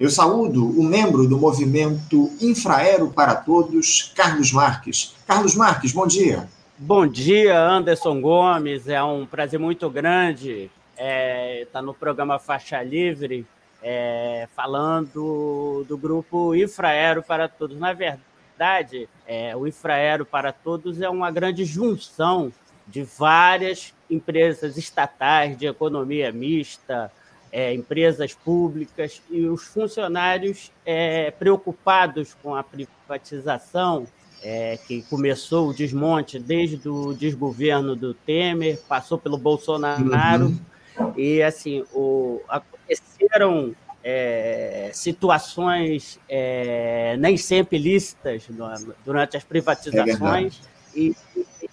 Eu saúdo o membro do movimento Infraero para Todos, Carlos Marques. Carlos Marques, bom dia. Bom dia, Anderson Gomes. É um prazer muito grande estar é, no programa Faixa Livre, é, falando do grupo Infraero para Todos. Na verdade, é, o Infraero para Todos é uma grande junção de várias empresas estatais de economia mista, é, empresas públicas e os funcionários é, preocupados com a privatização, é, que começou o desmonte desde o desgoverno do Temer, passou pelo Bolsonaro, uhum. e assim o, aconteceram é, situações é, nem sempre lícitas durante as privatizações, é e,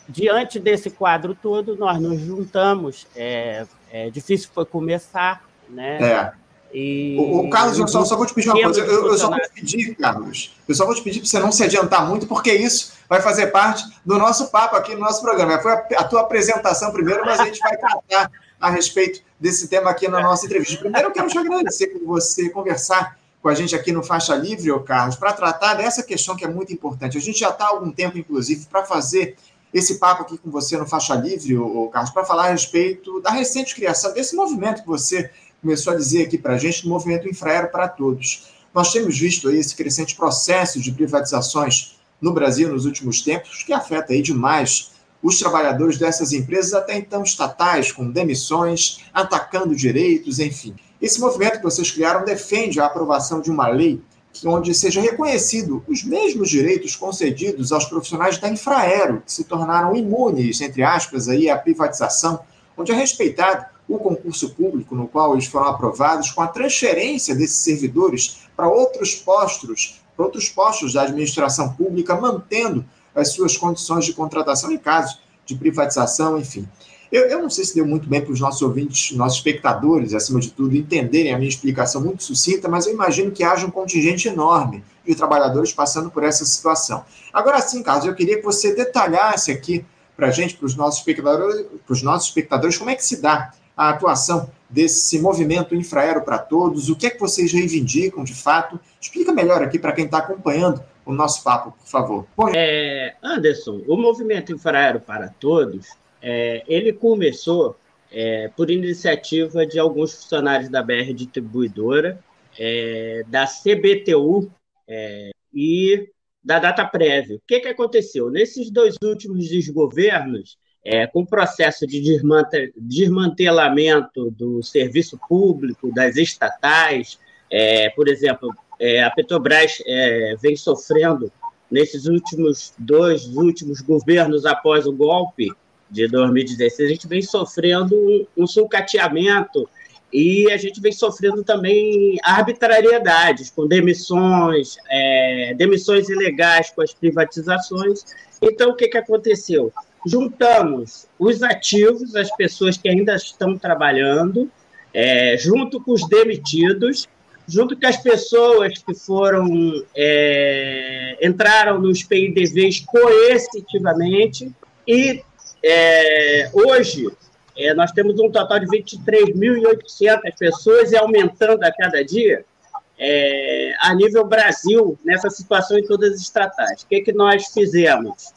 diante desse quadro todo, nós nos juntamos. É, é difícil foi começar, né? É. E... O, o Carlos, eu só, só, vou te pedir uma coisa. Eu, eu, só vou te pedir, Carlos, eu só vou te pedir para você não se adiantar muito, porque isso vai fazer parte do nosso papo aqui no nosso programa. Foi a, a tua apresentação primeiro, mas a gente vai tratar a respeito desse tema aqui na nossa entrevista. Primeiro, eu quero te agradecer por você conversar com a gente aqui no Faixa Livre, ô Carlos, para tratar dessa questão que é muito importante. A gente já está há algum tempo, inclusive, para fazer esse papo aqui com você no Faixa Livre, ô Carlos, para falar a respeito da recente criação desse movimento que você começou a dizer aqui para a gente, do movimento Infraero para Todos. Nós temos visto aí esse crescente processo de privatizações no Brasil nos últimos tempos, que afeta aí demais os trabalhadores dessas empresas, até então estatais, com demissões, atacando direitos, enfim. Esse movimento que vocês criaram defende a aprovação de uma lei onde seja reconhecido os mesmos direitos concedidos aos profissionais da Infraero, que se tornaram imunes, entre aspas, aí, à privatização, onde é respeitado o concurso público no qual eles foram aprovados, com a transferência desses servidores para outros postos, para outros postos da administração pública, mantendo as suas condições de contratação em caso de privatização, enfim. Eu, eu não sei se deu muito bem para os nossos ouvintes, nossos espectadores, acima de tudo, entenderem a minha explicação muito sucinta, mas eu imagino que haja um contingente enorme de trabalhadores passando por essa situação. Agora sim, Carlos, eu queria que você detalhasse aqui para a gente, para os nossos espectadores, para os nossos espectadores, como é que se dá a atuação desse movimento Infraero para Todos, o que é que vocês reivindicam de fato? Explica melhor aqui para quem está acompanhando o nosso papo, por favor. É, Anderson, o movimento Infraero para Todos, é, ele começou é, por iniciativa de alguns funcionários da BR Distribuidora, é, da CBTU é, e da Data Prévia. O que, que aconteceu? Nesses dois últimos desgovernos, é, com o processo de desmantelamento do serviço público, das estatais, é, por exemplo, é, a Petrobras é, vem sofrendo nesses últimos dois últimos governos após o golpe de 2016, a gente vem sofrendo um, um sucateamento e a gente vem sofrendo também arbitrariedades, com demissões, é, demissões ilegais com as privatizações. Então, o que, que aconteceu? Juntamos os ativos, as pessoas que ainda estão trabalhando, é, junto com os demitidos, junto com as pessoas que foram é, entraram nos PIDVs coercitivamente e é, hoje é, nós temos um total de 23.800 pessoas e aumentando a cada dia é, a nível Brasil nessa situação em todas as estatais. O que, que nós fizemos?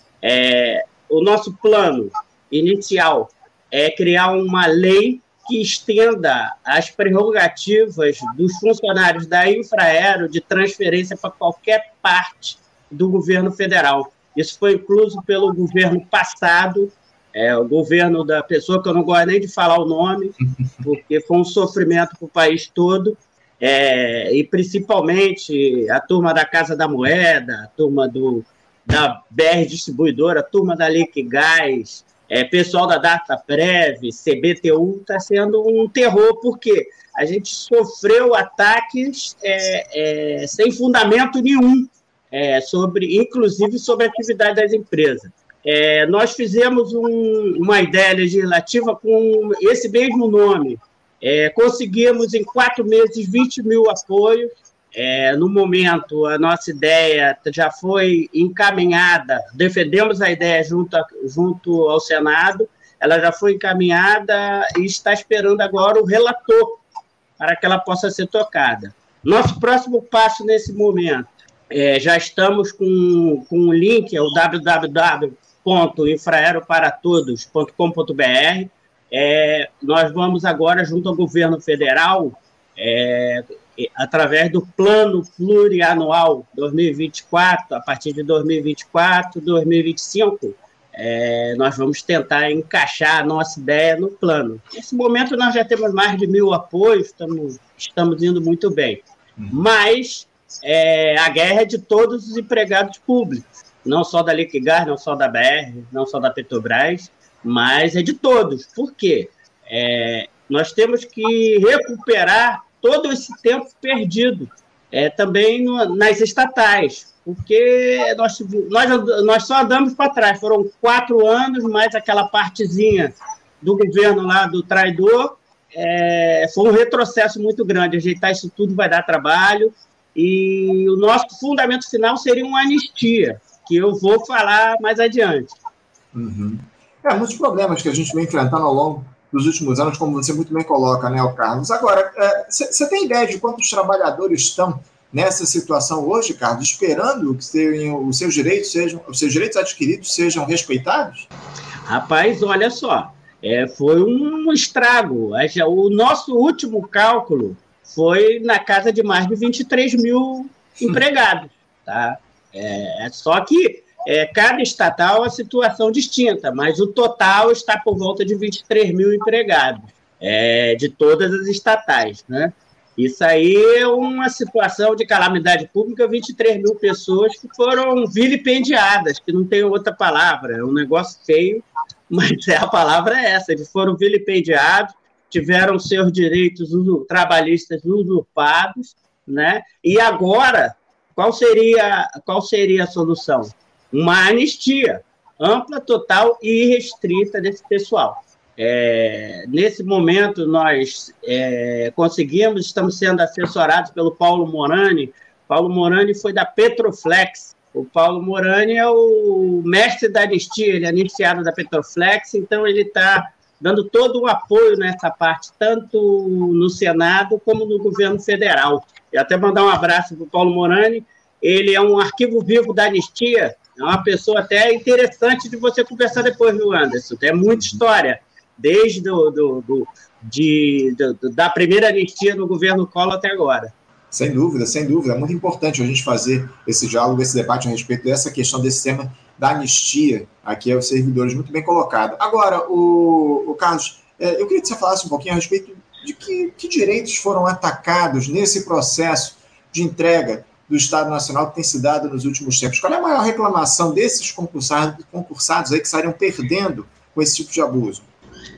O nosso plano inicial é criar uma lei que estenda as prerrogativas dos funcionários da Infraero de transferência para qualquer parte do governo federal. Isso foi incluso pelo governo passado, é, o governo da pessoa que eu não gosto nem de falar o nome, porque foi um sofrimento para o país todo, é, e principalmente a turma da Casa da Moeda, a turma do da BR Distribuidora, turma da Liquigás, é, pessoal da Data Prev, CBTU, está sendo um terror, porque a gente sofreu ataques é, é, sem fundamento nenhum, é, sobre, inclusive sobre a atividade das empresas. É, nós fizemos um, uma ideia legislativa com esse mesmo nome. É, conseguimos, em quatro meses, 20 mil apoios é, no momento, a nossa ideia já foi encaminhada, defendemos a ideia junto, a, junto ao Senado, ela já foi encaminhada e está esperando agora o relator para que ela possa ser tocada. Nosso próximo passo nesse momento, é, já estamos com, com um link, é o www.infraeroparatodos.com.br. É, nós vamos agora, junto ao governo federal, é, através do plano plurianual 2024, a partir de 2024, 2025, é, nós vamos tentar encaixar a nossa ideia no plano. Nesse momento, nós já temos mais de mil apoios, estamos, estamos indo muito bem. Uhum. Mas é, a guerra é de todos os empregados públicos, não só da Liquigás, não só da BR, não só da Petrobras, mas é de todos. Por quê? É, nós temos que recuperar todo esse tempo perdido, é, também no, nas estatais, porque nós, nós, nós só andamos para trás. Foram quatro anos, mais aquela partezinha do governo lá do traidor. É, foi um retrocesso muito grande. Ajeitar isso tudo vai dar trabalho. E o nosso fundamento final seria uma anistia, que eu vou falar mais adiante. Uhum. É, muitos problemas que a gente vem enfrentando ao longo dos últimos anos, como você muito bem coloca, né, Carlos? Agora, você é, tem ideia de quantos trabalhadores estão nessa situação hoje, Carlos, esperando que tenham, os seus direitos sejam, os seus direitos adquiridos sejam respeitados? Rapaz, olha só, é, foi um estrago. O nosso último cálculo foi na casa de mais de 23 mil empregados, tá? É, só que é, cada estatal é situação distinta, mas o total está por volta de 23 mil empregados, é, de todas as estatais, né? Isso aí é uma situação de calamidade pública, 23 mil pessoas que foram vilipendiadas, que não tem outra palavra, é um negócio feio, mas é, a palavra é essa, eles foram vilipendiados, tiveram seus direitos trabalhistas usurpados, né? E agora, qual seria, qual seria a solução? Uma anistia ampla, total e irrestrita desse pessoal. É, nesse momento, nós é, conseguimos, estamos sendo assessorados pelo Paulo Morani. Paulo Morani foi da Petroflex. O Paulo Morani é o mestre da anistia, ele é iniciado da Petroflex, então ele está dando todo o apoio nessa parte, tanto no Senado como no governo federal. E até mandar um abraço para o Paulo Morani. Ele é um arquivo vivo da anistia, é uma pessoa até interessante de você conversar depois, viu, Anderson? É muita história desde do, do, do de, do, da primeira anistia no governo Collor até agora. Sem dúvida, sem dúvida. É muito importante a gente fazer esse diálogo, esse debate a respeito dessa questão, desse tema da anistia aqui aos servidores, muito bem colocado. Agora, o, o Carlos, é, eu queria que você falasse um pouquinho a respeito de que, que direitos foram atacados nesse processo de entrega do Estado Nacional que tem se dado nos últimos tempos. Qual é a maior reclamação desses concursados, concursados aí que estariam perdendo com esse tipo de abuso?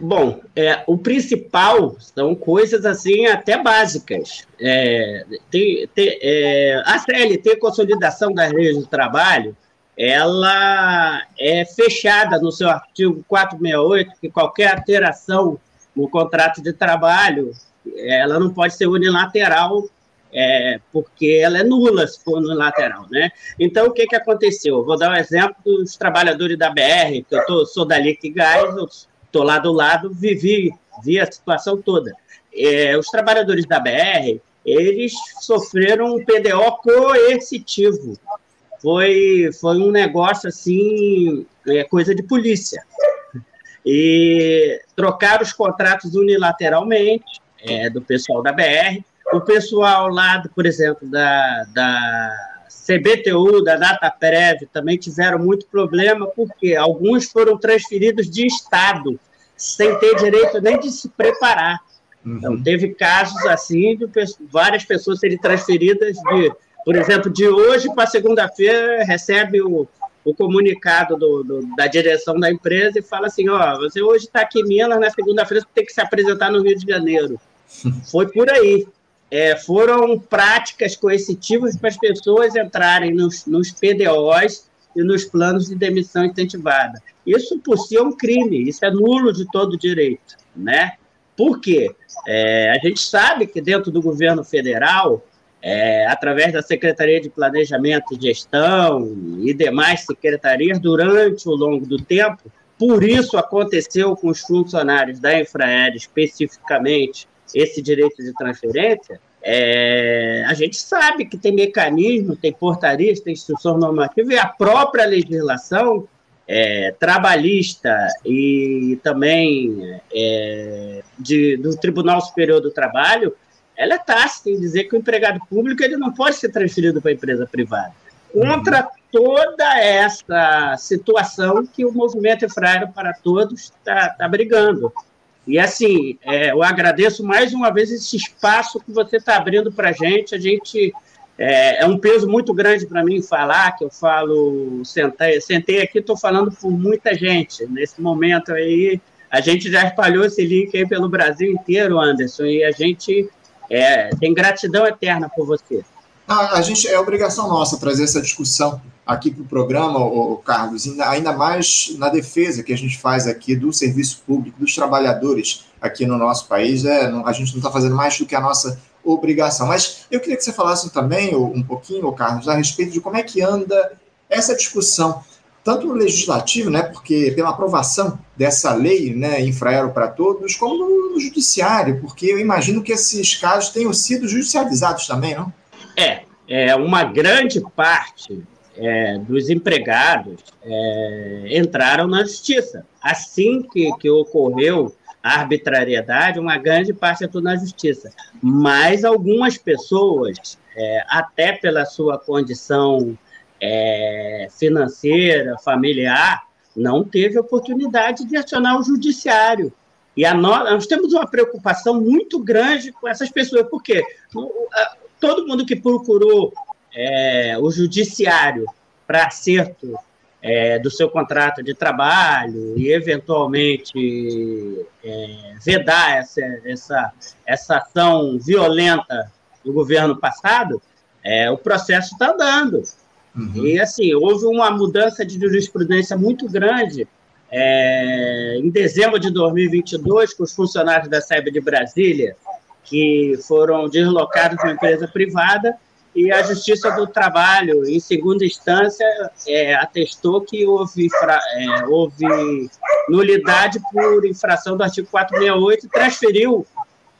Bom, é, o principal são coisas assim até básicas. É, tem, tem, é, a CLT, Consolidação das Leis do Trabalho, ela é fechada no seu artigo 468, que qualquer alteração no contrato de trabalho, ela não pode ser unilateral, é, porque ela é nula se for unilateral, né? Então, o que, que aconteceu? Eu vou dar um exemplo dos trabalhadores da BR, que eu tô, sou da Liquigás, estou lá do lado, vivi, vi a situação toda. É, os trabalhadores da BR, eles sofreram um PDO coercitivo. Foi, foi um negócio assim, é, coisa de polícia. E trocaram os contratos unilateralmente é, do pessoal da BR. O pessoal lá, por exemplo, da, da CBTU, da DataPrev, também tiveram muito problema, porque alguns foram transferidos de Estado, sem ter direito nem de se preparar. Uhum. Então, teve casos assim de várias pessoas serem transferidas de, por exemplo, de hoje para segunda-feira, recebe o, o comunicado do, do, da direção da empresa e fala assim: ó, você hoje está aqui em Minas, na segunda-feira você tem que se apresentar no Rio de Janeiro. Foi por aí é, foram práticas coercitivas para as pessoas entrarem nos, nos PDOs e nos planos de demissão incentivada. Isso por si é um crime, isso é nulo de todo direito, né? Por quê? É, a gente sabe que dentro do governo federal, é, através da Secretaria de Planejamento e Gestão e demais secretarias, durante o longo do tempo, por isso aconteceu com os funcionários da Infraero especificamente, esse direito de transferência, é, a gente sabe que tem mecanismo, tem portarias, tem instrução normativa e a própria legislação é, trabalhista e também é, de, do Tribunal Superior do Trabalho, ela é tácita em dizer que o empregado público ele não pode ser transferido para a empresa privada. Contra toda essa situação que o movimento Infraero para Todos está tá brigando. E assim, é, eu agradeço mais uma vez esse espaço que você está abrindo para a gente. A gente é, é, um peso muito grande para mim falar, que eu falo, sentei, sentei aqui, estou falando por muita gente. Nesse momento aí, a gente já espalhou esse link aí pelo Brasil inteiro, Anderson, e a gente é, tem gratidão eterna por você. A, a gente é obrigação nossa trazer essa discussão aqui para o programa, o Carlos, ainda mais na defesa que a gente faz aqui do serviço público, dos trabalhadores aqui no nosso país. É, a gente não está fazendo mais do que a nossa obrigação. Mas eu queria que você falasse também um pouquinho, Carlos, a respeito de como é que anda essa discussão, tanto no legislativo, né, porque pela aprovação dessa lei, né, Infraero para Todos, como no judiciário, porque eu imagino que esses casos tenham sido judicializados também, não? É, é uma grande parte é, dos empregados é, entraram na justiça. Assim que, que ocorreu a arbitrariedade, uma grande parte entrou na justiça. Mas algumas pessoas, é, até pela sua condição é, financeira, familiar, não teve oportunidade de acionar o judiciário. E a nós, nós temos uma preocupação muito grande com essas pessoas, porque todo mundo que procurou é, o judiciário para acerto é, do seu contrato de trabalho e, eventualmente, é, vedar essa, essa, essa ação violenta do governo passado, é, o processo está andando. Uhum. E, assim, houve uma mudança de jurisprudência muito grande é, em dezembro de 2022, com os funcionários da SEB de Brasília, que foram deslocados de uma empresa privada, e a Justiça do Trabalho, em segunda instância, é, atestou que houve, é, houve nulidade por infração do artigo 468 e transferiu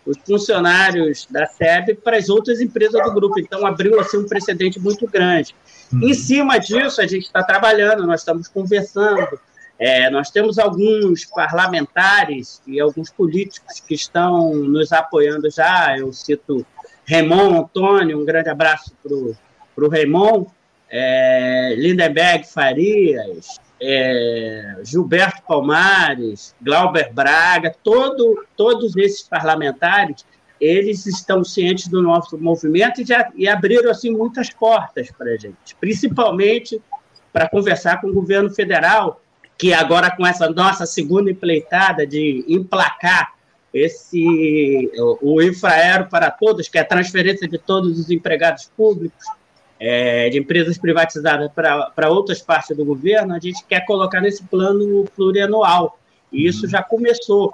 os funcionários da SEB para as outras empresas do grupo. Então, abriu assim, um precedente muito grande. Uhum. Em cima disso, a gente está trabalhando, nós estamos conversando. É, nós temos alguns parlamentares e alguns políticos que estão nos apoiando já. Eu cito Raymond Antônio, um grande abraço para o Raymond, é, Lindenberg Farias, é, Gilberto Palmares, Glauber Braga, todo, todos esses parlamentares, eles estão cientes do nosso movimento e, já, e abriram assim muitas portas para a gente, principalmente para conversar com o governo federal, que agora com essa nossa segunda empleitada de emplacar esse o Infraero para Todos, que é a transferência de todos os empregados públicos é, de empresas privatizadas para outras partes do governo, a gente quer colocar nesse plano plurianual. E isso já começou.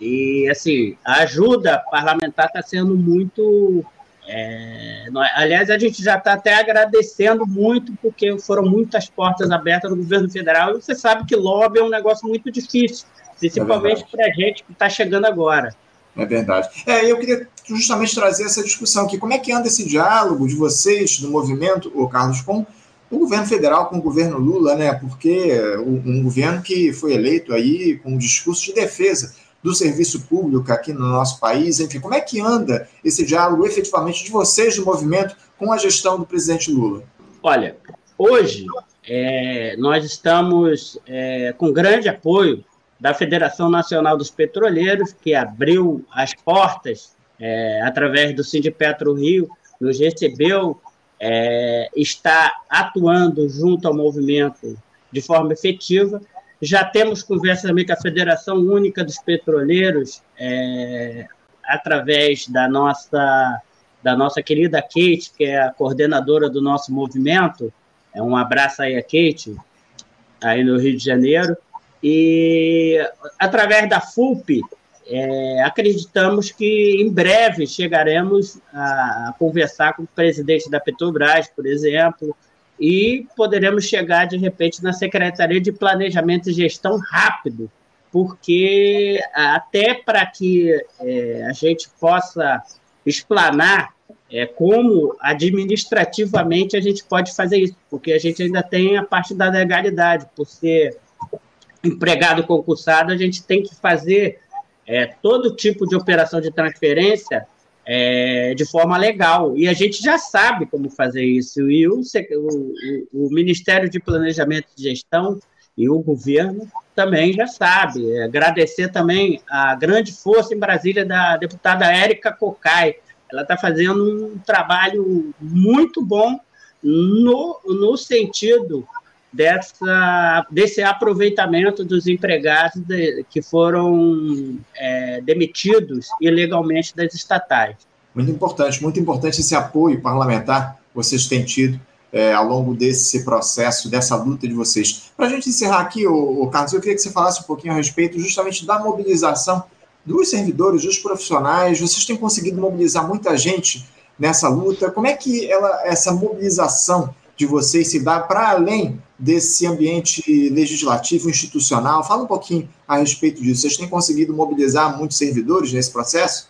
E, assim, a ajuda parlamentar está sendo muito. É, nós, aliás, a gente já está até agradecendo muito, porque foram muitas portas abertas no governo federal. E você sabe que lobby é um negócio muito difícil principalmente é para a gente que está chegando agora. É verdade. É, eu queria justamente trazer essa discussão aqui. Como é que anda esse diálogo de vocês, do movimento, o Carlos, com o governo federal, com o governo Lula, né? Porque um governo que foi eleito aí com um discurso de defesa do serviço público aqui no nosso país, enfim, como é que anda esse diálogo efetivamente de vocês do movimento com a gestão do presidente Lula? Olha, hoje é, nós estamos é, com grande apoio da Federação Nacional dos Petroleiros, que abriu as portas é, através do Sindipetro Rio, nos recebeu, é, está atuando junto ao movimento de forma efetiva. Já temos conversa também com a Federação Única dos Petroleiros, é, através da nossa, da nossa querida Kate, que é a coordenadora do nosso movimento. É um abraço aí a Kate, aí no Rio de Janeiro. E através da FUP, é, acreditamos que em breve chegaremos a, a, conversar com o presidente da Petrobras, por exemplo, e poderemos chegar de repente na Secretaria de Planejamento e Gestão rápido, porque até para que é, a gente possa explanar é, como administrativamente a gente pode fazer isso, porque a gente ainda tem a parte da legalidade, por ser empregado concursado, a gente tem que fazer é, todo tipo de operação de transferência é, de forma legal. E a gente já sabe como fazer isso. E o, o, o Ministério de Planejamento e Gestão e o governo também já sabe. Agradecer também a grande força em Brasília da deputada Érica Cocai. Ela está fazendo um trabalho muito bom no, no sentido dessa, desse aproveitamento dos empregados de, que foram é, demitidos ilegalmente das estatais. Muito importante, muito importante esse apoio parlamentar que vocês têm tido é, ao longo desse processo, dessa luta de vocês. Para a gente encerrar aqui, o, o Carlos, eu queria que você falasse um pouquinho a respeito justamente da mobilização dos servidores, dos profissionais. Vocês têm conseguido mobilizar muita gente nessa luta. Como é que ela, essa mobilização de vocês se dá para além desse ambiente legislativo, institucional? Fala um pouquinho a respeito disso. Vocês têm conseguido mobilizar muitos servidores nesse processo?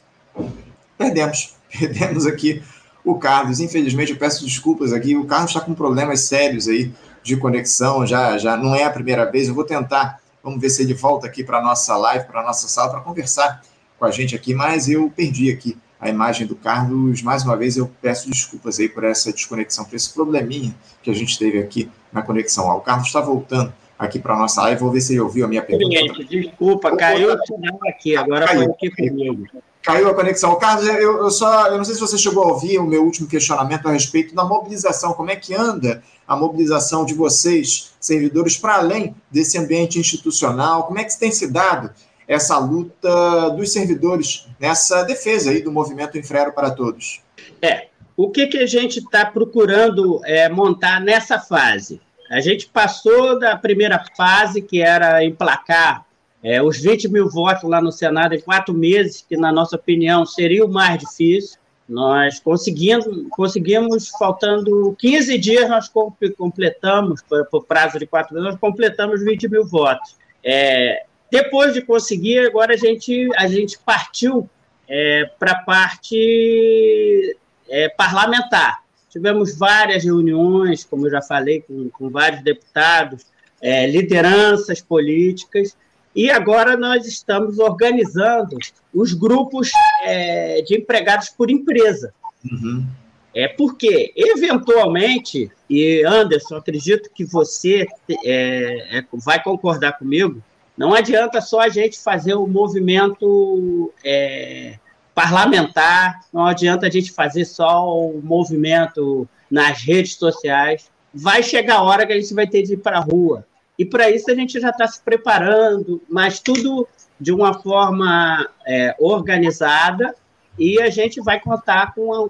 Perdemos, perdemos aqui o Carlos. Infelizmente, eu peço desculpas aqui. O Carlos está com problemas sérios aí de conexão, já, já não é a primeira vez. Eu vou tentar, vamos ver se ele volta aqui para a nossa live, para a nossa sala, para conversar com a gente aqui, mas eu perdi aqui a imagem do Carlos. Mais uma vez, eu peço desculpas aí por essa desconexão, por esse probleminha que a gente teve aqui na conexão. o Carlos está voltando aqui para a nossa live, vou ver se ele ouviu a minha pergunta. Gente, desculpa, caiu o sinal aqui, agora caiu. foi aqui comigo. Caiu a conexão. Carlos, eu, eu, só, eu não sei se você chegou a ouvir o meu último questionamento a respeito da mobilização. Como é que anda a mobilização de vocês, servidores, para além desse ambiente institucional? Como é que tem se dado essa luta dos servidores nessa defesa aí do movimento Infrero para Todos? É, o que, que a gente está procurando é, montar nessa fase? A gente passou da primeira fase, que era emplacar é, os 20 mil votos lá no Senado em quatro meses, que, na nossa opinião, seria o mais difícil. Nós conseguimos, conseguimos faltando 15 dias, nós completamos, por prazo de quatro meses, nós completamos 20 mil votos. É, depois de conseguir, agora a gente, a gente partiu é, para a parte é, parlamentar. Tivemos várias reuniões, como eu já falei, com, com vários deputados, é, lideranças políticas, e agora nós estamos organizando os grupos é, de empregados por empresa. Uhum. É porque, eventualmente, e Anderson, acredito que você é, é, vai concordar comigo, não adianta só a gente fazer o movimento é, parlamentar, não adianta a gente fazer só o movimento nas redes sociais. Vai chegar a hora que a gente vai ter de ir para a rua. E para isso a gente já está se preparando, mas tudo de uma forma é, organizada e a gente vai contar com, a,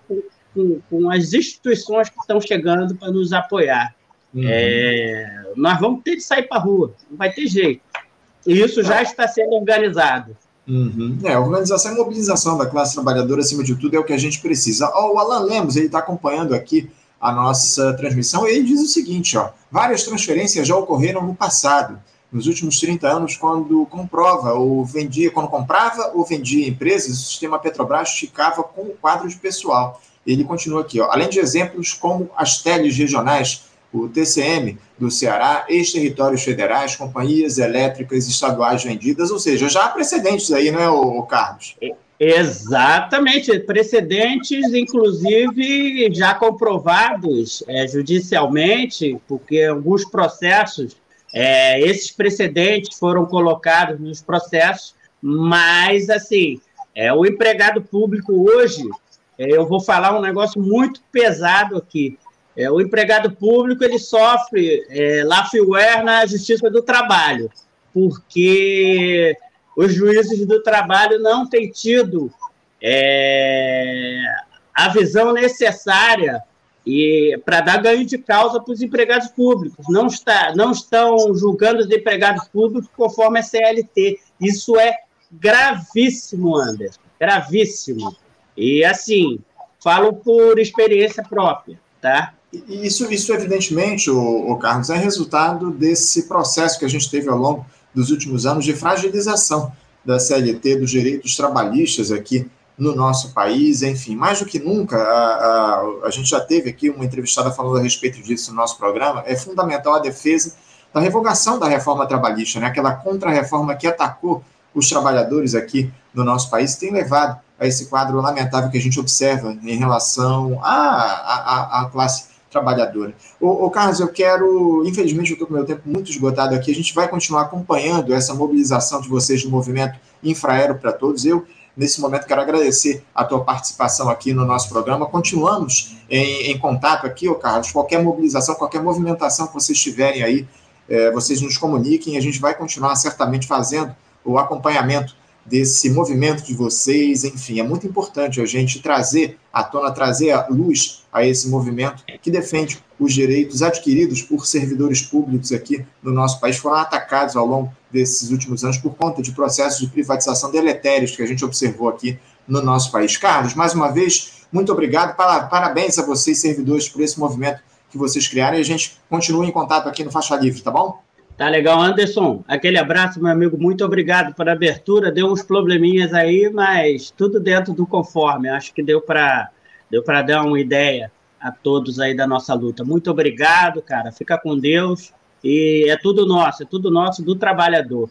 com, com as instituições que estão chegando para nos apoiar. Uhum. É, nós vamos ter de sair para a rua, não vai ter jeito. E isso já está sendo organizado. Uhum. É, organização e mobilização da classe trabalhadora, acima de tudo, é o que a gente precisa. Oh, o Alan Lemos, ele está acompanhando aqui a nossa transmissão, e ele diz o seguinte, ó, várias transferências já ocorreram no passado, nos últimos 30 anos, quando comprova ou vendia, quando comprava ou vendia empresas, o sistema Petrobras ficava com o quadro de pessoal. Ele continua aqui, ó, além de exemplos como as teles regionais, o TCM do Ceará, ex-territórios federais, companhias elétricas estaduais vendidas, ou seja, já há precedentes aí, não é, o Carlos? Exatamente, precedentes, inclusive, já comprovados é, judicialmente, porque alguns processos, é, esses precedentes foram colocados nos processos, mas, assim, é, o empregado público hoje, é, eu vou falar um negócio muito pesado aqui, é, o empregado público ele sofre é, lawfare na Justiça do Trabalho, porque os juízes do trabalho não têm tido é, a visão necessária e para dar ganho de causa para os empregados públicos. Não, está, não estão julgando os empregados públicos conforme a CLT. Isso é gravíssimo, Anderson, gravíssimo. E assim, falo por experiência própria, tá? Isso, isso evidentemente, o, Carlos, é resultado desse processo que a gente teve ao longo dos últimos anos de fragilização da CLT, dos direitos trabalhistas aqui no nosso país, enfim, mais do que nunca, a, a, a, gente já teve aqui uma entrevistada falando a respeito disso no nosso programa, é fundamental a defesa da revogação da reforma trabalhista, né? aquela contra-reforma que atacou os trabalhadores aqui no nosso país, tem levado a esse quadro lamentável que a gente observa em relação à, à, à classe trabalhadora. Ô, ô, Carlos, eu quero, infelizmente eu estou com meu tempo muito esgotado aqui, a gente vai continuar acompanhando essa mobilização de vocês do movimento Infraero para Todos. Eu Nesse momento, quero agradecer a tua participação aqui no nosso programa. Continuamos em, em contato aqui, ô Carlos. Qualquer mobilização, qualquer movimentação que vocês tiverem aí, é, vocês nos comuniquem. A gente vai continuar certamente fazendo o acompanhamento desse movimento de vocês. Enfim, é muito importante a gente trazer à tona, trazer a luz a esse movimento que defende os direitos adquiridos por servidores públicos aqui no nosso país, foram atacados ao longo desses últimos anos por conta de processos de privatização deletérios que a gente observou aqui no nosso país. Carlos, mais uma vez, muito obrigado, parabéns a vocês, servidores, por esse movimento que vocês criaram e a gente continua em contato aqui no Faixa Livre, tá bom? Tá legal, Anderson. Aquele abraço, meu amigo. Muito obrigado pela abertura. Deu uns probleminhas aí, mas tudo dentro do conforme. Acho que deu para deu para dar uma ideia a todos aí da nossa luta. Muito obrigado, cara. Fica com Deus. E é tudo nosso, é tudo nosso do trabalhador.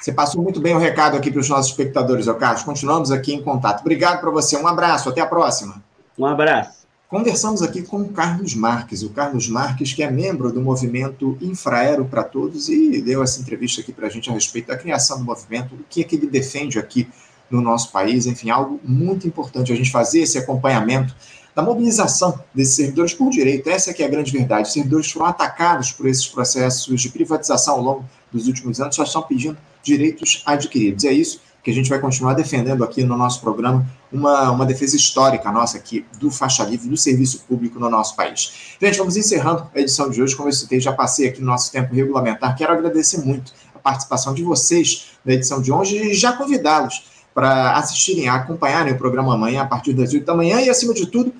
Você passou muito bem o recado aqui para os nossos espectadores, Carlos. Continuamos aqui em contato. Obrigado para você. Um abraço. Até a próxima. Um abraço. Conversamos aqui com o Carlos Marques, o Carlos Marques, que é membro do movimento Infraero para Todos e deu essa entrevista aqui para a gente a respeito da criação do movimento, o que é que ele defende aqui no nosso país, enfim, algo muito importante a gente fazer esse acompanhamento da mobilização desses servidores por direito. Essa é é a grande verdade. Os servidores foram atacados por esses processos de privatização ao longo dos últimos anos, só estão pedindo direitos adquiridos. É isso que a gente vai continuar defendendo aqui no nosso programa, uma, uma defesa histórica nossa aqui do faixa livre, do serviço público no nosso país. Gente, vamos encerrando a edição de hoje, como eu citei, já passei aqui no nosso tempo regulamentar, quero agradecer muito a participação de vocês na edição de hoje e já convidá-los para assistirem, acompanharem o programa amanhã a partir das 8 da manhã. E, acima de tudo,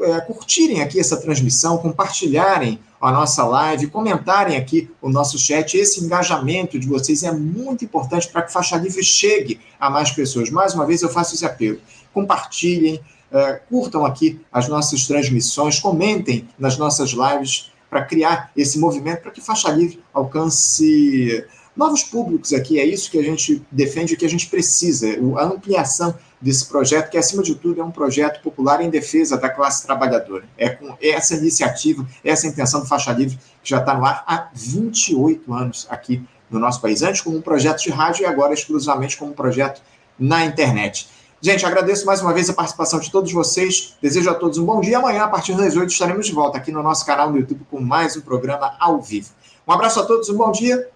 é, curtirem aqui essa transmissão, compartilharem a nossa live, comentarem aqui o nosso chat. Esse engajamento de vocês é muito importante para que Faixa Livre chegue a mais pessoas. Mais uma vez, eu faço esse apelo. Compartilhem, é, curtam aqui as nossas transmissões, comentem nas nossas lives para criar esse movimento para que Faixa Livre alcance novos públicos aqui. É isso que a gente defende, que a gente precisa, a ampliação desse projeto, que acima de tudo é um projeto popular em defesa da classe trabalhadora. É com essa iniciativa, essa intenção do Faixa Livre, que já está no ar há 28 anos aqui no nosso país, antes como um projeto de rádio e agora exclusivamente como um projeto na internet. Gente, agradeço mais uma vez a participação de todos vocês. Desejo a todos um bom dia. Amanhã, a partir das 8, estaremos de volta aqui no nosso canal no YouTube com mais um programa ao vivo. Um abraço a todos, um bom dia.